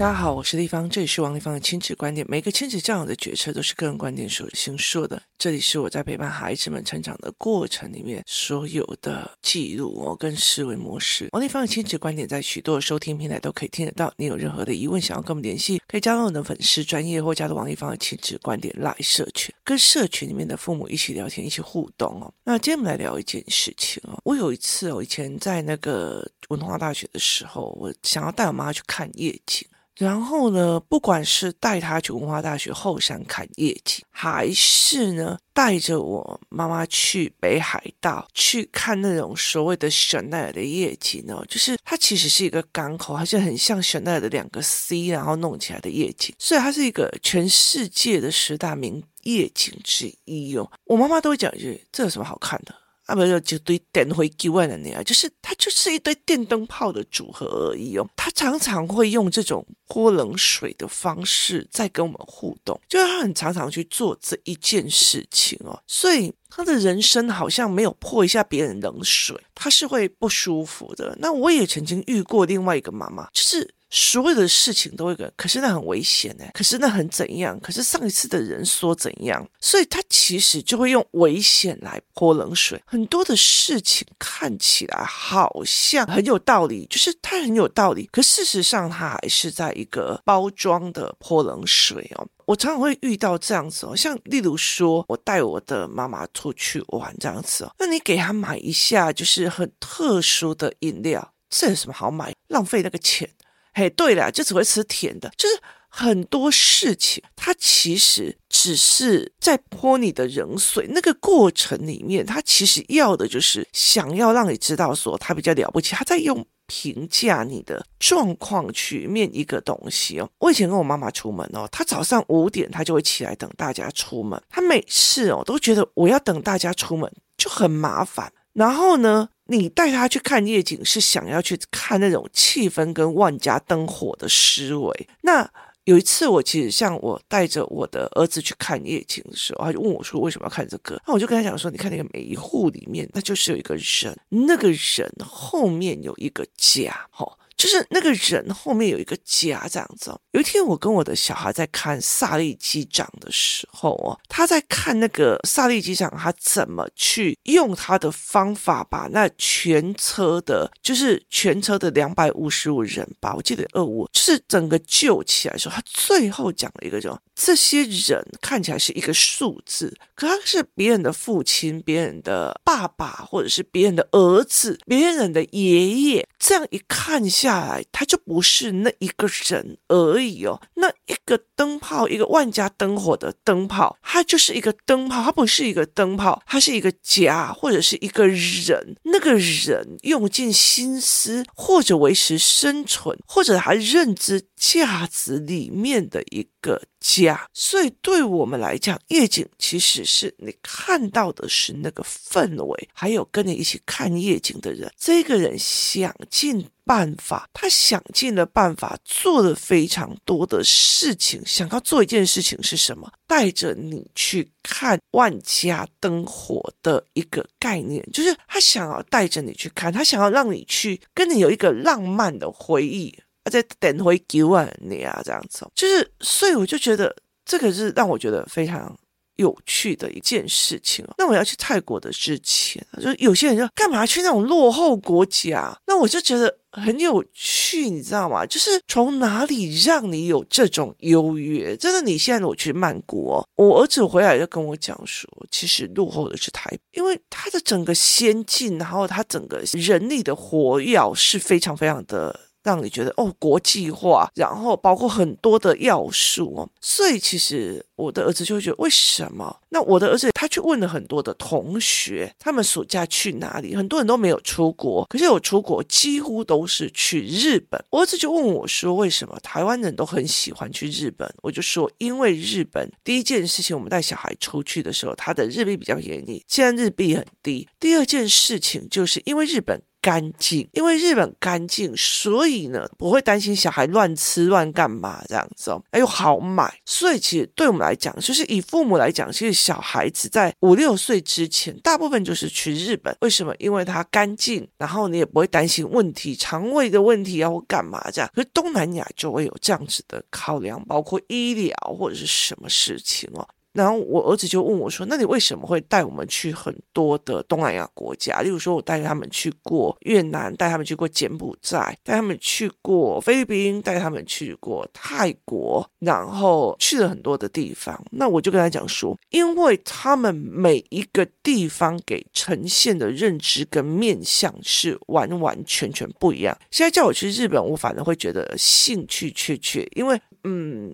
大家好，我是丽芳，这里是王立芳的亲子观点。每个亲子教养的决策都是个人观点所形塑的。这里是我在陪伴孩子们成长的过程里面所有的记录哦，跟思维模式。王立芳的亲子观点在许多收听平台都可以听得到。你有任何的疑问，想要跟我们联系，可以加入我的粉丝专业或加入王立芳的亲子观点来社群，跟社群里面的父母一起聊天，一起互动哦。那今天我们来聊一件事情哦。我有一次哦，以前在那个文化大学的时候，我想要带我妈去看夜景。然后呢，不管是带他去文化大学后山看夜景，还是呢带着我妈妈去北海道去看那种所谓的香奈儿的夜景呢，就是它其实是一个港口，它是很像香奈儿的两个 C，然后弄起来的夜景，所以它是一个全世界的十大名夜景之一哦。我妈妈都会讲一句：“这有什么好看的？”啊，不就就堆电灰机外的那样，就是它就是一堆电灯泡的组合而已哦。他常常会用这种泼冷水的方式在跟我们互动，就是他很常常去做这一件事情哦。所以他的人生好像没有泼一下别人冷水，他是会不舒服的。那我也曾经遇过另外一个妈妈，就是。所有的事情都会跟，可是那很危险呢，可是那很怎样？可是上一次的人说怎样？所以他其实就会用危险来泼冷水。很多的事情看起来好像很有道理，就是他很有道理，可事实上他还是在一个包装的泼冷水哦。我常常会遇到这样子哦，像例如说我带我的妈妈出去玩这样子哦，那你给她买一下就是很特殊的饮料，这有什么好买？浪费那个钱。嘿，对了，就只会吃甜的，就是很多事情，它其实只是在泼你的冷水。那个过程里面，他其实要的就是想要让你知道说他比较了不起，他在用评价你的状况去面一个东西哦。我以前跟我妈妈出门哦，她早上五点她就会起来等大家出门，她每次哦都觉得我要等大家出门就很麻烦，然后呢，你带他去看夜景，是想要去看那种气氛跟万家灯火的思维。那有一次，我其实像我带着我的儿子去看夜景的时候，他就问我说：“为什么要看这个？”那我就跟他讲说：“你看那个每一户里面，那就是有一个人，那个人后面有一个家，哈。”就是那个人后面有一个家这样子。有一天，我跟我的小孩在看萨利机长的时候哦，他在看那个萨利机长他怎么去用他的方法把那全车的，就是全车的两百五十五人吧，我记得二五，就是整个救起来的时候，他最后讲了一个就这些人看起来是一个数字，可他是别人的父亲、别人的爸爸，或者是别人的儿子、别人的爷爷，这样一看下。来，他就不是那一个人而已哦。那一个灯泡，一个万家灯火的灯泡，它就是一个灯泡，它不是一个灯泡，它是一个家，或者是一个人。那个人用尽心思，或者维持生存，或者他认知价值里面的一个家。所以，对我们来讲，夜景其实是你看到的是那个氛围，还有跟你一起看夜景的人。这个人想尽。办法，他想尽了办法，做了非常多的事情。想要做一件事情是什么？带着你去看万家灯火的一个概念，就是他想要带着你去看，他想要让你去跟你有一个浪漫的回忆，再等回几万年啊，这样子，就是所以我就觉得这个是让我觉得非常。有趣的一件事情。那我要去泰国的之前，就有些人就干嘛去那种落后国家？那我就觉得很有趣，你知道吗？就是从哪里让你有这种优越？真的，你现在我去曼谷，我儿子回来就跟我讲说，其实落后的是台，因为它的整个先进，然后它整个人力的活跃是非常非常的。让你觉得哦，国际化，然后包括很多的要素哦，所以其实我的儿子就会觉得为什么？那我的儿子他去问了很多的同学，他们暑假去哪里？很多人都没有出国，可是有出国，几乎都是去日本。我儿子就问我说，为什么台湾人都很喜欢去日本？我就说，因为日本第一件事情，我们带小孩出去的时候，他的日币比较便宜，现在日币很低。第二件事情就是因为日本。干净，因为日本干净，所以呢不会担心小孩乱吃乱干嘛这样子哦，哎呦好买，所以其实对我们来讲，就是以父母来讲，其实小孩子在五六岁之前，大部分就是去日本，为什么？因为它干净，然后你也不会担心问题，肠胃的问题啊或干嘛这样。可是东南亚就会有这样子的考量，包括医疗或者是什么事情哦。然后我儿子就问我说：“那你为什么会带我们去很多的东南亚国家？例如说，我带他们去过越南，带他们去过柬埔寨，带他们去过菲律宾，带他们去过泰国，然后去了很多的地方。那我就跟他讲说，因为他们每一个地方给呈现的认知跟面向是完完全全不一样。现在叫我去日本，我反而会觉得兴趣缺缺，因为嗯，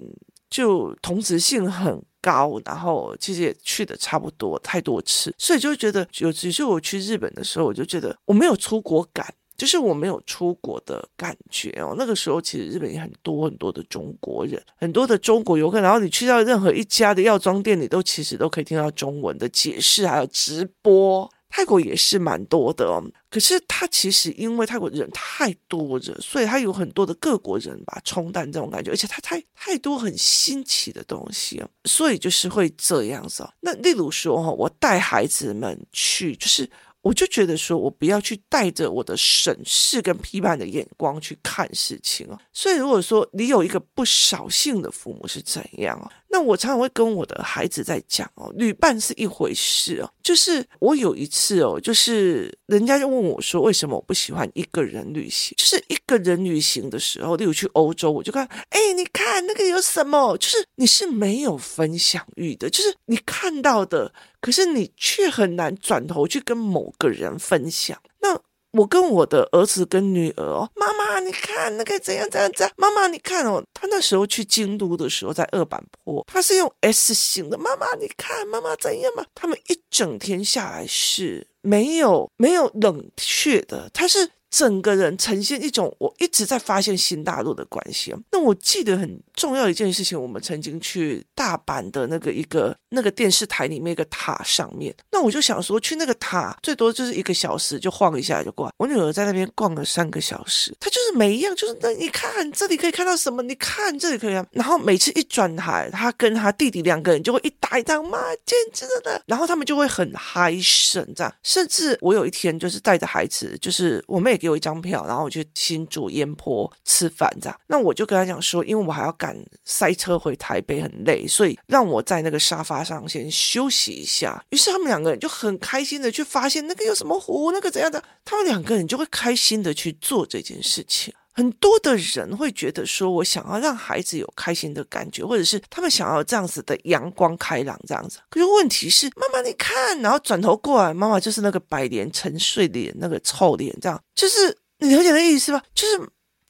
就同质性很。”高，然后其实也去的差不多太多次，所以就觉得有，其是我去日本的时候，我就觉得我没有出国感，就是我没有出国的感觉哦。那个时候其实日本也很多很多的中国人，很多的中国游客，然后你去到任何一家的药妆店里，都其实都可以听到中文的解释，还有直播。泰国也是蛮多的，可是它其实因为泰国人太多了，所以它有很多的各国人吧冲淡这种感觉，而且它太太多很新奇的东西，所以就是会这样子。那例如说，我带孩子们去，就是。我就觉得说，我不要去带着我的审视跟批判的眼光去看事情哦。所以如果说你有一个不扫兴的父母是怎样哦？那我常常会跟我的孩子在讲哦，旅伴是一回事哦。就是我有一次哦，就是人家就问我说，为什么我不喜欢一个人旅行？就是一个人旅行的时候，例如去欧洲，我就看，哎，你看那个有什么？就是你是没有分享欲的，就是你看到的。可是你却很难转头去跟某个人分享。我跟我的儿子跟女儿哦，妈妈你看那个怎样怎样怎样，妈妈你看哦，他那时候去京都的时候在二板坡，他是用 S 型的，妈妈你看妈妈怎样嘛？他们一整天下来是没有没有冷却的，他是。整个人呈现一种我一直在发现新大陆的关系。那我记得很重要一件事情，我们曾经去大阪的那个一个那个电视台里面一个塔上面。那我就想说，去那个塔最多就是一个小时，就晃一下就过来。我女儿在那边逛了三个小时，她就是每一样就是那你看这里可以看到什么？你看这里可以看。然后每次一转台，她跟她弟弟两个人就会一打一张，妈简直的。然后他们就会很嗨神这样。甚至我有一天就是带着孩子，就是我妹。给有一张票，然后我去新竹烟坡吃饭，这样。那我就跟他讲说，因为我还要赶塞车回台北，很累，所以让我在那个沙发上先休息一下。于是他们两个人就很开心的去发现那个有什么湖，那个怎样的，他们两个人就会开心的去做这件事情。很多的人会觉得说，我想要让孩子有开心的感觉，或者是他们想要这样子的阳光开朗这样子。可是问题是，妈妈你看，然后转头过来，妈妈就是那个百年沉睡脸，那个臭脸，这样就是你了解那意思吧？就是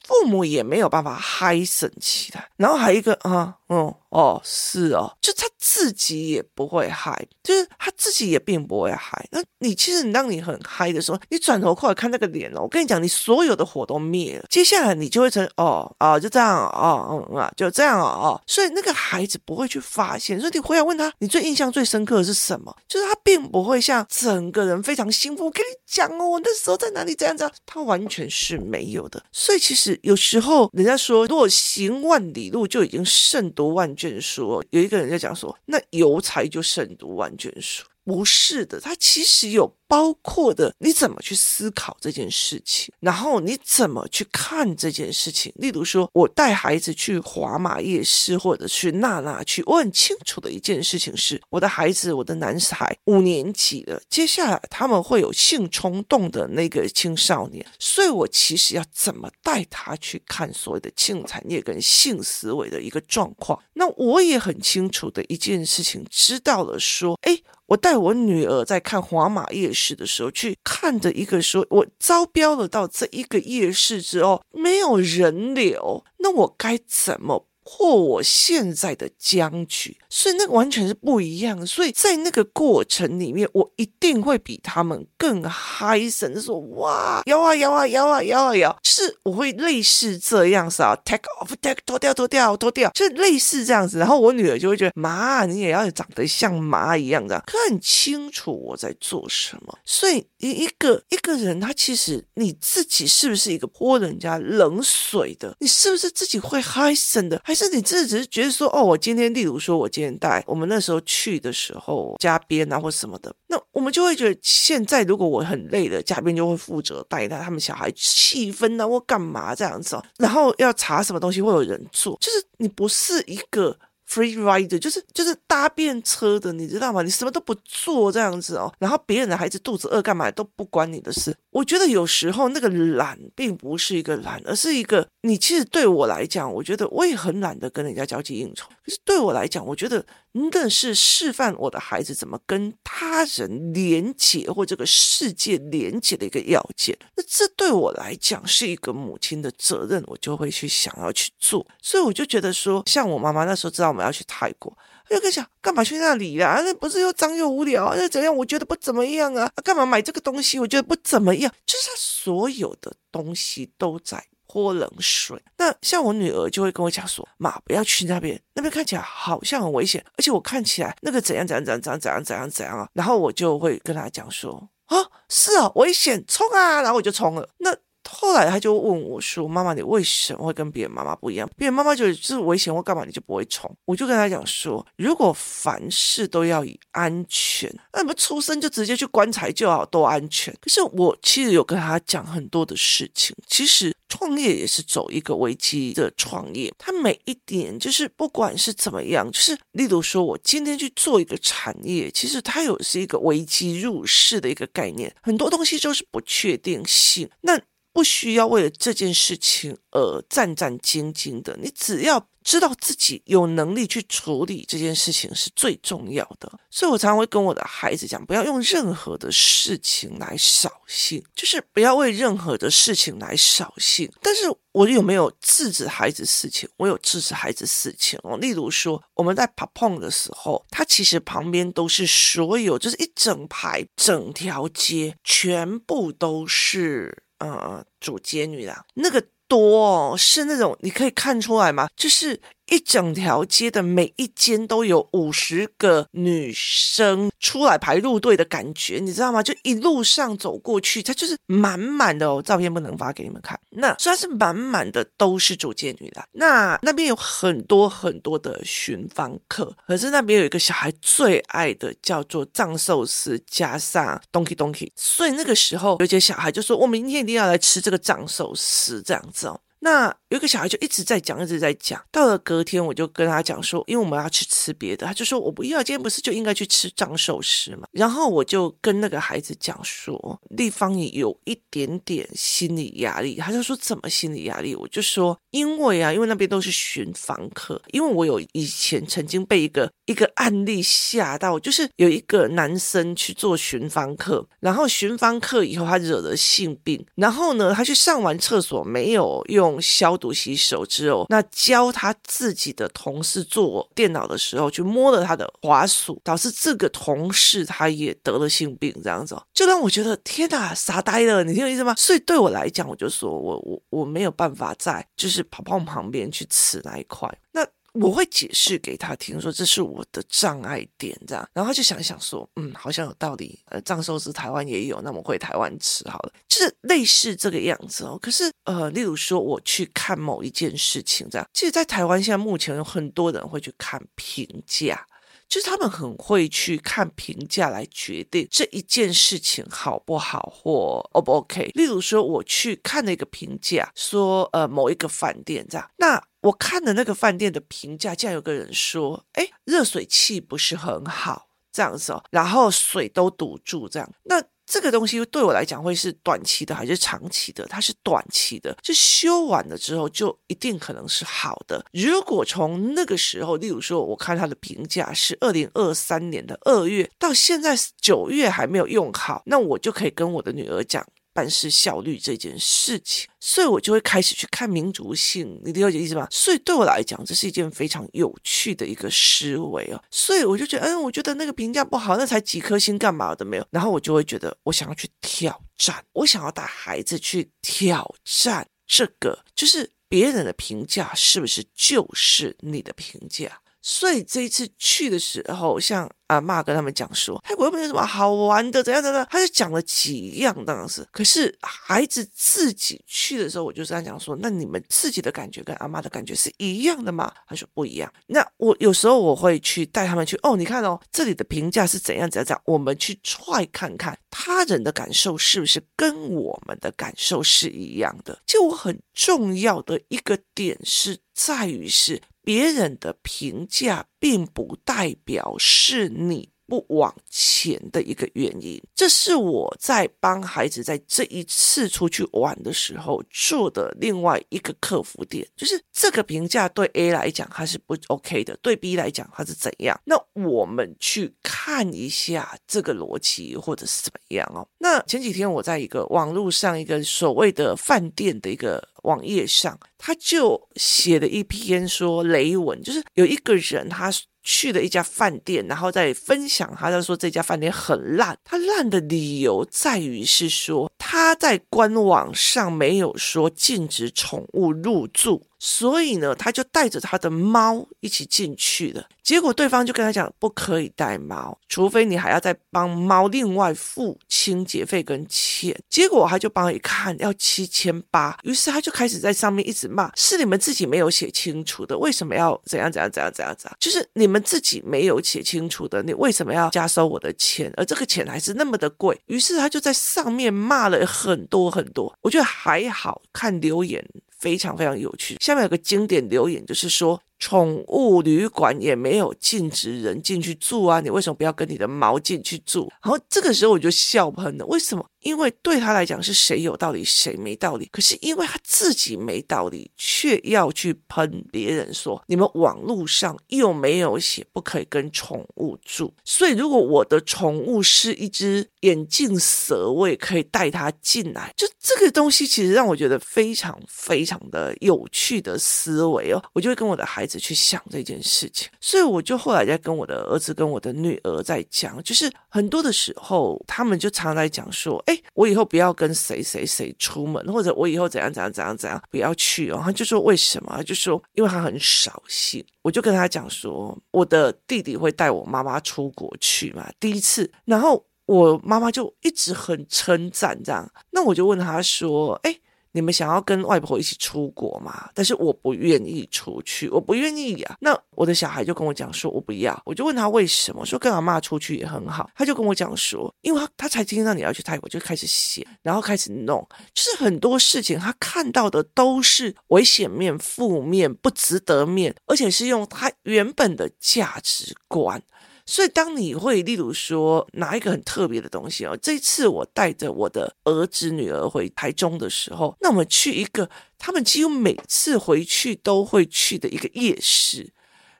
父母也没有办法嗨神起来，然后还有一个啊，嗯。哦，是哦，就他自己也不会嗨，就是他自己也并不会嗨。那你其实你当你很嗨的时候，你转头过来看那个脸哦，我跟你讲，你所有的火都灭了。接下来你就会成哦啊，就这样哦，嗯啊，就这样哦。所以那个孩子不会去发现。所以你回来问他，你最印象最深刻的是什么？就是他并不会像整个人非常兴奋。我跟你讲哦，我那时候在哪里这样子，他完全是没有的。所以其实有时候人家说，如果行万里路就已经胜读万卷书，有一个人在讲说，那有才就胜读万卷书。不是的，他其实有包括的，你怎么去思考这件事情，然后你怎么去看这件事情。例如说，我带孩子去华马夜市，或者去娜娜去，我很清楚的一件事情是，我的孩子，我的男孩五年级了，接下来他们会有性冲动的那个青少年，所以我其实要怎么带他去看所谓的性产业跟性思维的一个状况。那我也很清楚的一件事情，知道了说，哎。我带我女儿在看华马夜市的时候，去看的一个说，我招标了到这一个夜市之后没有人流，那我该怎么或我现在的僵局，所以那个完全是不一样。所以在那个过程里面，我一定会比他们更嗨神，说哇摇啊摇啊摇啊摇啊摇，是我会类似这样子啊，take off，take 脱掉脱掉脱掉，就类似这样子。然后我女儿就会觉得妈，你也要长得像妈一样的，可很清楚我在做什么。所以一一个一个人，他其实你自己是不是一个泼人家冷水的？你是不是自己会嗨神的？还是你自己只是觉得说，哦，我今天，例如说，我今天带我们那时候去的时候，嘉宾啊或什么的，那我们就会觉得，现在如果我很累的，嘉宾就会负责带他他们小孩气氛啊或干嘛这样子哦，然后要查什么东西会有人做，就是你不是一个。Free rider 就是就是搭便车的，你知道吗？你什么都不做这样子哦，然后别人的孩子肚子饿干嘛都不关你的事。我觉得有时候那个懒并不是一个懒，而是一个你其实对我来讲，我觉得我也很懒得跟人家交际应酬。可是对我来讲，我觉得。那是示范我的孩子怎么跟他人连结或这个世界连结的一个要件。那这对我来讲是一个母亲的责任，我就会去想要去做。所以我就觉得说，像我妈妈那时候知道我们要去泰国，她就跟想干嘛去那里呀？那不是又脏又无聊？那怎样？我觉得不怎么样啊！干嘛买这个东西？我觉得不怎么样。就是他所有的东西都在。泼冷水，那像我女儿就会跟我讲说：“妈，不要去那边，那边看起来好像很危险，而且我看起来那个怎样怎样怎样怎样怎样怎样啊。”然后我就会跟她讲说：“啊，是啊，危险，冲啊！”然后我就冲了。那。后来他就问我说：“妈妈，你为什么会跟别人妈妈不一样？别人妈妈就是危险或干嘛，你就不会冲？”我就跟他讲说：“如果凡事都要以安全，那你们出生就直接去棺材就好，多安全。”可是我其实有跟他讲很多的事情。其实创业也是走一个危机的创业，他每一点就是不管是怎么样，就是例如说我今天去做一个产业，其实它有是一个危机入市的一个概念，很多东西都是不确定性。那不需要为了这件事情而战战兢兢的，你只要知道自己有能力去处理这件事情是最重要的。所以我常常会跟我的孩子讲，不要用任何的事情来扫兴，就是不要为任何的事情来扫兴。但是我有没有制止孩子事情？我有制止孩子事情哦。例如说，我们在跑碰的时候，他其实旁边都是所有，就是一整排、整条街，全部都是。嗯嗯，主街女的那个多哦，是那种你可以看出来吗？就是。一整条街的每一间都有五十个女生出来排路队的感觉，你知道吗？就一路上走过去，它就是满满的哦。照片不能发给你们看，那虽然是满满的都是主街女郎，那那边有很多很多的寻访客，可是那边有一个小孩最爱的叫做藏寿司加上 Donkey Donkey，所以那个时候有些小孩就说：“我明天一定要来吃这个藏寿司。”这样子哦。那有一个小孩就一直在讲，一直在讲。到了隔天，我就跟他讲说，因为我们要去吃别的，他就说我不要，今天不是就应该去吃藏寿司吗？然后我就跟那个孩子讲说，丽芳也有一点点心理压力。他就说怎么心理压力？我就说因为啊，因为那边都是寻房客，因为我有以前曾经被一个一个案例吓到，就是有一个男生去做寻房客，然后寻房客以后他惹了性病，然后呢，他去上完厕所没有用。用消毒洗手之后，那教他自己的同事做电脑的时候，去摸了他的滑鼠，导致这个同事他也得了性病，这样子，就让我觉得天哪，傻呆了，你听我意思吗？所以对我来讲，我就说我我我没有办法在就是跑跑旁边去吃那一块，那。我会解释给他听，说这是我的障碍点，这样，然后他就想想说，嗯，好像有道理。呃，藏寿司台湾也有，那我们回台湾吃好了，就是类似这个样子哦。可是，呃，例如说我去看某一件事情，这样，其实，在台湾现在目前有很多人会去看评价，就是他们很会去看评价来决定这一件事情好不好或 O 不 OK。例如说，我去看那个评价，说，呃，某一个饭店这样，那。我看的那个饭店的评价，竟然有个人说：“哎，热水器不是很好，这样子哦，然后水都堵住，这样。那这个东西对我来讲会是短期的还是长期的？它是短期的，就修完了之后就一定可能是好的。如果从那个时候，例如说我看他的评价是二零二三年的二月，到现在九月还没有用好，那我就可以跟我的女儿讲。”办事效率这件事情，所以我就会开始去看民族性，你了解意思吗？所以对我来讲，这是一件非常有趣的一个思维哦。所以我就觉得，嗯，我觉得那个评价不好，那才几颗星干嘛的没有？然后我就会觉得，我想要去挑战，我想要带孩子去挑战这个，就是别人的评价是不是就是你的评价？所以这一次去的时候，像阿嬷跟他们讲说，泰国又没有什么好玩的，怎样怎样，他就讲了几样当时。可是孩子自己去的时候，我就跟他讲说，那你们自己的感觉跟阿妈的感觉是一样的吗？他说不一样。那我有时候我会去带他们去，哦，你看哦，这里的评价是怎样怎样怎样，我们去踹看看他人的感受是不是跟我们的感受是一样的。就我很重要的一个点是在于是。别人的评价并不代表是你不往前的一个原因，这是我在帮孩子在这一次出去玩的时候做的另外一个克服点，就是这个评价对 A 来讲它是不 OK 的，对 B 来讲它是怎样？那我们去看一下这个逻辑或者是怎么样哦。那前几天我在一个网络上一个所谓的饭店的一个网页上，他就写了一篇说雷文，就是有一个人他。去了一家饭店，然后再分享，他就说这家饭店很烂。他烂的理由在于是说他在官网上没有说禁止宠物入住。所以呢，他就带着他的猫一起进去了。结果对方就跟他讲，不可以带猫，除非你还要再帮猫另外付清洁费跟钱。结果他就帮一看，要七千八。于是他就开始在上面一直骂，是你们自己没有写清楚的，为什么要怎样怎样怎样怎样怎样？就是你们自己没有写清楚的，你为什么要加收我的钱？而这个钱还是那么的贵。于是他就在上面骂了很多很多。我觉得还好看留言。非常非常有趣。下面有个经典留言，就是说。宠物旅馆也没有禁止人进去住啊，你为什么不要跟你的猫进去住？然后这个时候我就笑喷了。为什么？因为对他来讲是谁有道理，谁没道理。可是因为他自己没道理，却要去喷别人说，你们网络上又没有写不可以跟宠物住。所以如果我的宠物是一只眼镜蛇，我也可以带它进来。就这个东西，其实让我觉得非常非常的有趣的思维哦。我就会跟我的孩子。去想这件事情，所以我就后来在跟我的儿子跟我的女儿在讲，就是很多的时候，他们就常来讲说：“哎，我以后不要跟谁谁谁出门，或者我以后怎样怎样怎样怎样不要去哦。”他就说：“为什么？”就说：“因为他很扫兴。”我就跟他讲说：“我的弟弟会带我妈妈出国去嘛，第一次，然后我妈妈就一直很称赞这样。那我就问他说：‘哎。’”你们想要跟外婆一起出国吗？但是我不愿意出去，我不愿意呀、啊。那我的小孩就跟我讲说，我不要。我就问他为什么，说跟阿妈出去也很好。他就跟我讲说，因为他他才听到你要去泰国，就开始写，然后开始弄，就是很多事情他看到的都是危险面、负面、不值得面，而且是用他原本的价值观。所以，当你会，例如说拿一个很特别的东西哦，这一次我带着我的儿子女儿回台中的时候，那我们去一个他们几乎每次回去都会去的一个夜市，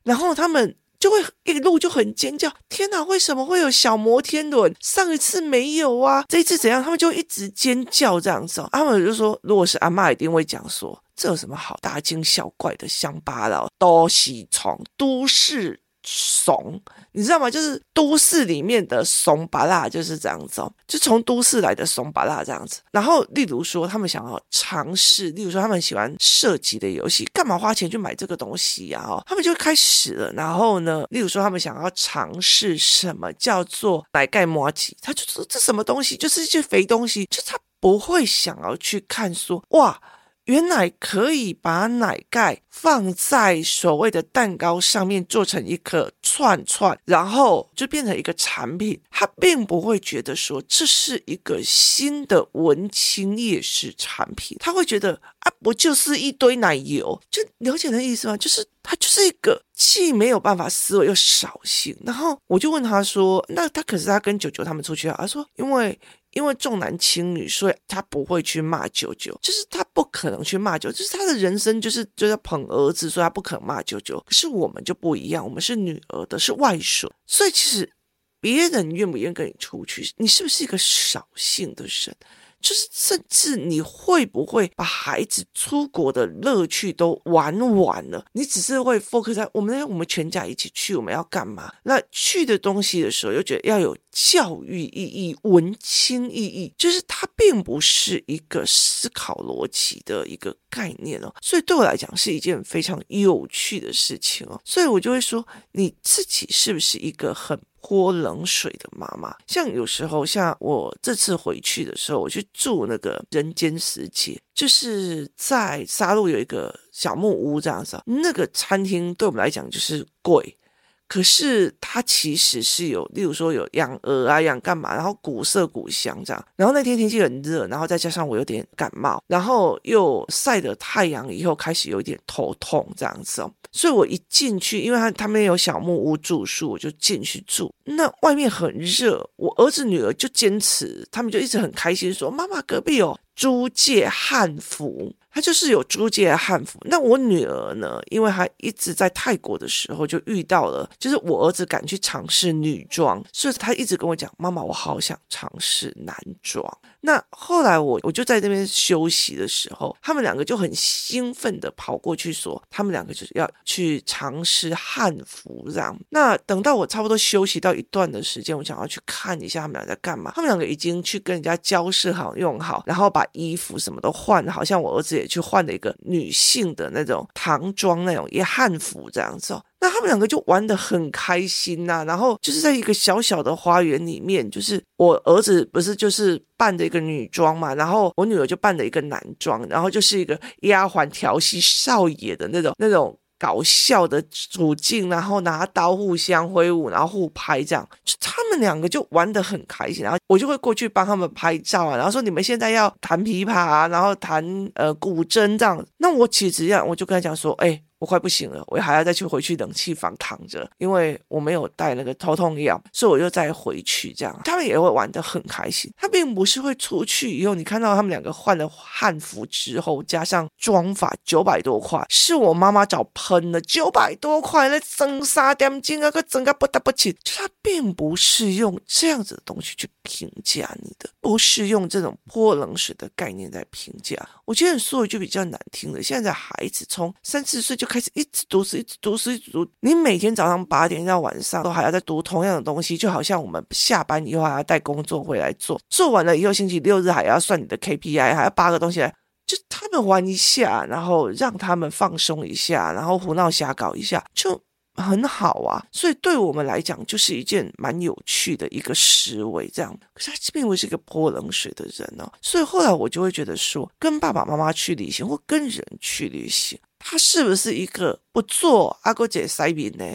然后他们就会一路就很尖叫：“天哪，为什么会有小摩天轮？上一次没有啊，这一次怎样？”他们就一直尖叫这样子哦。他们就说：“如果是阿嬷，一定会讲说，这有什么好大惊小怪的？乡巴佬都是从都市。”怂，你知道吗？就是都市里面的怂巴拉就是这样子哦，就从都市来的怂巴拉这样子。然后，例如说，他们想要尝试，例如说，他们喜欢射击的游戏，干嘛花钱去买这个东西呀？哦，他们就开始了。然后呢，例如说，他们想要尝试什么叫做奶盖麻糬，他就说这什么东西，就是一些肥东西，就他不会想要去看说哇。原来可以把奶盖放在所谓的蛋糕上面，做成一个串串，然后就变成一个产品。他并不会觉得说这是一个新的文青夜市产品，他会觉得啊，不就是一堆奶油？就了解的意思吗？就是他就是一个既没有办法思维又扫兴。然后我就问他说：“那他可是他跟九九他们出去啊？”他说：“因为。”因为重男轻女，所以他不会去骂舅舅，就是他不可能去骂舅，就是他的人生就是就要捧儿子，所以他不可能骂舅舅。可是我们就不一样，我们是女儿的，是外孙，所以其实别人愿不愿意跟你出去，你是不是一个扫兴的人，就是甚至你会不会把孩子出国的乐趣都玩完了？你只是会 focus 在我们，我们全家一起去，我们要干嘛？那去的东西的时候，又觉得要有教育意义、文青意义，就是它并不是一个思考逻辑的一个概念哦。所以对我来讲，是一件非常有趣的事情哦。所以我就会说，你自己是不是一个很泼冷水的妈妈，像有时候，像我这次回去的时候，我去住那个人间世界，就是在沙鹿有一个小木屋这样子。那个餐厅对我们来讲就是贵，可是它其实是有，例如说有养鹅啊，养干嘛，然后古色古香这样。然后那天天气很热，然后再加上我有点感冒，然后又晒了太阳以后，开始有点头痛这样子哦。所以我一进去，因为他他们有小木屋住宿，我就进去住。那外面很热，我儿子女儿就坚持，他们就一直很开心说：“妈妈，隔壁有租借汉服。”他就是有租借汉服。那我女儿呢？因为她一直在泰国的时候就遇到了，就是我儿子敢去尝试女装，所以她一直跟我讲：“妈妈，我好想尝试男装。”那后来我我就在那边休息的时候，他们两个就很兴奋的跑过去说，他们两个就是要去尝试汉服这样。那等到我差不多休息到一段的时间，我想要去看一下他们俩在干嘛。他们两个已经去跟人家交涉好用好，然后把衣服什么都换，好像我儿子也。去换了一个女性的那种唐装，那种也汉服这样子哦，那他们两个就玩得很开心呐、然后就是在一个小小的花园里面，就是我儿子不是就是扮的一个女装嘛，然后我女儿就扮的一个男装，然后就是一个丫鬟调戏少爷的那种那种。搞笑的处境，然后拿刀互相挥舞，然后互拍，这样就他们两个就玩得很开心。然后我就会过去帮他们拍照啊，然后说你们现在要弹琵琶，然后弹呃古筝这样。那我其实这样，我就跟他讲说，哎。我快不行了，我还要再去回去冷气房躺着，因为我没有带那个头痛药，所以我就再回去这样。他们也会玩得很开心。他并不是会出去以后，你看到他们两个换了汉服之后，加上妆发九百多块，是我妈妈找喷了九百多块，那增沙点金啊，个整个不得不起。就他并不是用这样子的东西去评价你的，不是用这种泼冷水的概念在评价。我觉得你说一句比较难听的，现在孩子从三四岁就开始一直读书，一直读书，一直读。你每天早上八点到晚上都还要再读同样的东西，就好像我们下班以后还要带工作回来做，做完了以后星期六日还要算你的 KPI，还要扒个东西来，就他们玩一下，然后让他们放松一下，然后胡闹瞎搞一下，就很好啊。所以对我们来讲，就是一件蛮有趣的一个思维。这样，可是他并不是一个泼冷水的人哦。所以后来我就会觉得说，跟爸爸妈妈去旅行，或跟人去旅行。他是不是一个不做阿哥姐塞宾呢？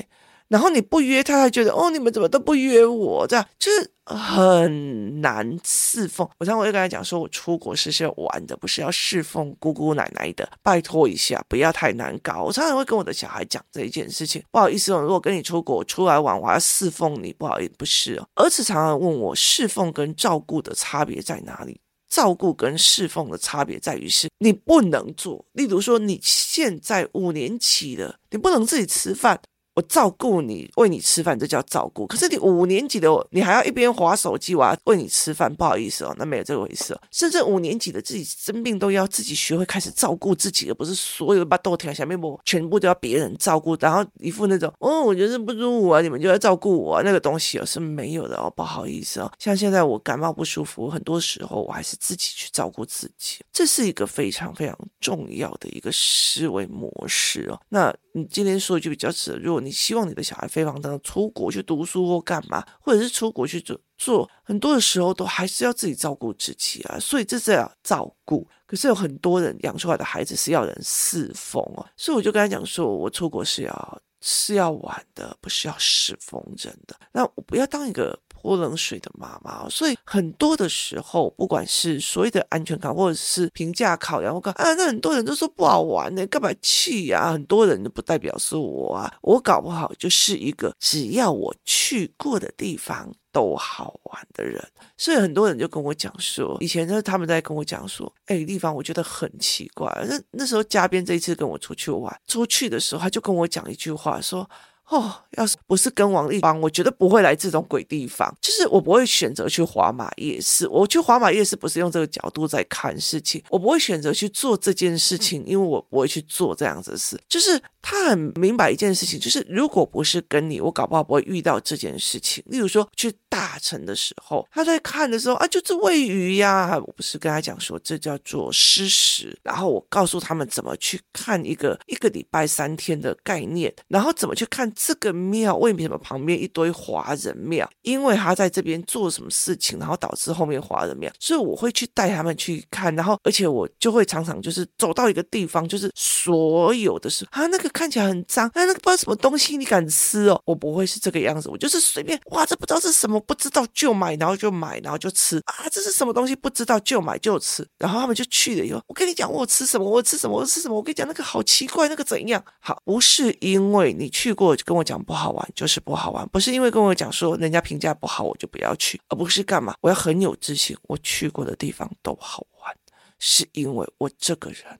然后你不约他，他觉得哦，你们怎么都不约我？这样就是很难侍奉。我常常会跟他讲说，我出国是是要玩的，不是要侍奉姑姑奶奶的。拜托一下，不要太难搞。我常常会跟我的小孩讲这一件事情。不好意思哦，如果跟你出国出来玩，我要侍奉你，不好意思，不是哦。儿子常常问我，侍奉跟照顾的差别在哪里？照顾跟侍奉的差别在于是，你不能做。例如说，你现在五年级了，你不能自己吃饭。我照顾你，喂你吃饭，这叫照顾。可是你五年级的，你还要一边滑手机，我要喂你吃饭，不好意思哦，那没有这个回事哦。甚至五年级的自己生病都要自己学会开始照顾自己，而不是所有的把豆条、小面膜全部都要别人照顾，然后一副那种哦，我觉得不舒服啊，你们就要照顾我，那个东西哦是没有的哦，不好意思哦。像现在我感冒不舒服，很多时候我还是自己去照顾自己，这是一个非常非常重要的一个思维模式哦。那你今天说一句比较直，如果你希望你的小孩飞黄腾达出国去读书或干嘛，或者是出国去做做，很多的时候都还是要自己照顾自己啊。所以这是要照顾。可是有很多人养出来的孩子是要人侍奉哦。所以我就跟他讲说，我出国是要是要玩的，不是要侍奉人的。那我不要当一个。泼冷水的妈妈，所以很多的时候，不管是所谓的安全感，或者是评价考量，我看啊，那很多人都说不好玩呢，干嘛去呀？很多人都不代表是我啊，我搞不好就是一个只要我去过的地方都好玩的人。所以很多人就跟我讲说，以前呢他们在跟我讲说，哎，地方我觉得很奇怪。那那时候嘉宾这一次跟我出去玩，出去的时候他就跟我讲一句话说。哦，要是不是跟王丽芳，我绝对不会来这种鬼地方。就是我不会选择去华马夜市。我去华马夜市不是用这个角度在看事情，我不会选择去做这件事情，因为我不会去做这样子的事。就是他很明白一件事情，就是如果不是跟你，我搞不好不会遇到这件事情。例如说去大城的时候，他在看的时候啊，就是喂鱼呀，我不是跟他讲说这叫做施食，然后我告诉他们怎么去看一个一个礼拜三天的概念，然后怎么去看。这个庙为什么旁边一堆华人庙？因为他在这边做什么事情，然后导致后面华人庙，所以我会去带他们去看，然后而且我就会常常就是走到一个地方，就是所有的事啊，那个看起来很脏，啊，那个不知道什么东西，你敢吃哦？我不会是这个样子，我就是随便哇，这不知道是什么，不知道就买，然后就买，然后就吃啊，这是什么东西？不知道就买就吃，然后他们就去了以后，我跟你讲，我吃什么？我吃什么？我吃什么？我跟你讲，那个好奇怪，那个怎样？好，不是因为你去过。跟我讲不好玩就是不好玩，不是因为跟我讲说人家评价不好我就不要去，而不是干嘛？我要很有自信，我去过的地方都好玩，是因为我这个人，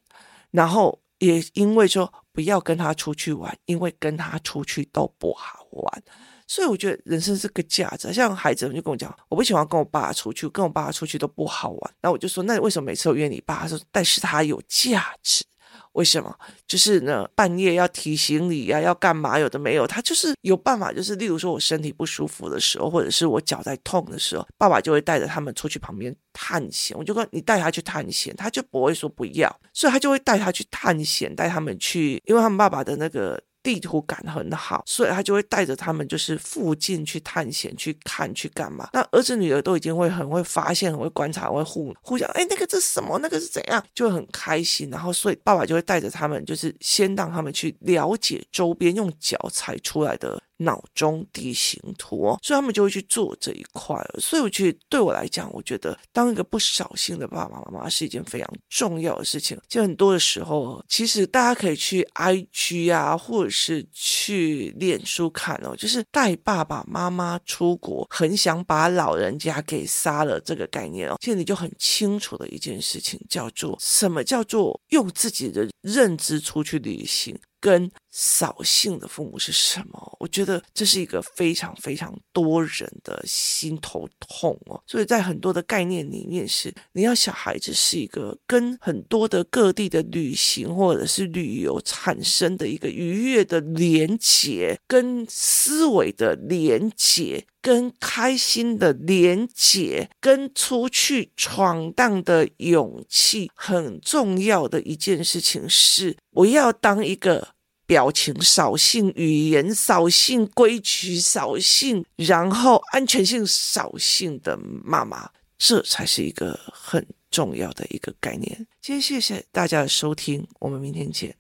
然后也因为说不要跟他出去玩，因为跟他出去都不好玩，所以我觉得人生是个价值。像孩子们就跟我讲，我不喜欢跟我爸出去，跟我爸出去都不好玩，那我就说，那为什么每次我约你爸？他说，但是他有价值。为什么？就是呢，半夜要提醒你呀、啊，要干嘛？有的没有，他就是有办法。就是例如说，我身体不舒服的时候，或者是我脚在痛的时候，爸爸就会带着他们出去旁边探险。我就说，你带他去探险，他就不会说不要，所以他就会带他去探险，带他们去，因为他们爸爸的那个。地图感很好，所以他就会带着他们，就是附近去探险、去看、去干嘛。那儿子女儿都已经会很会发现、很会观察、会互互相，哎，那个这是什么？那个是怎样？就会很开心。然后，所以爸爸就会带着他们，就是先让他们去了解周边，用脚踩出来的。脑中地形图哦，所以他们就会去做这一块。所以我觉得对我来讲，我觉得当一个不扫兴的爸爸妈妈是一件非常重要的事情。就很多的时候，其实大家可以去 IG 啊，或者是去脸书看哦，就是带爸爸妈妈出国，很想把老人家给杀了这个概念哦。其实你就很清楚的一件事情，叫做什么叫做用自己的认知出去旅行。跟扫兴的父母是什么？我觉得这是一个非常非常多人的心头痛哦。所以在很多的概念里面是，你要小孩子是一个跟很多的各地的旅行或者是旅游产生的一个愉悦的连结，跟思维的连结，跟开心的连结，跟出去闯荡的勇气。很重要的一件事情是，我要当一个。表情扫兴、语言扫兴、规矩扫兴，然后安全性扫兴的妈妈，这才是一个很重要的一个概念。今天谢谢大家的收听，我们明天见。